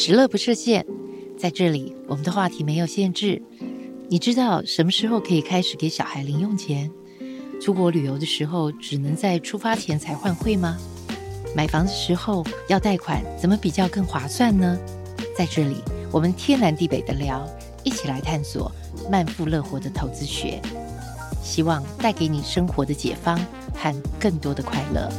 十乐不设限，在这里我们的话题没有限制。你知道什么时候可以开始给小孩零用钱？出国旅游的时候只能在出发前才换汇吗？买房的时候要贷款，怎么比较更划算呢？在这里，我们天南地北的聊，一起来探索慢富乐活的投资学，希望带给你生活的解方和更多的快乐。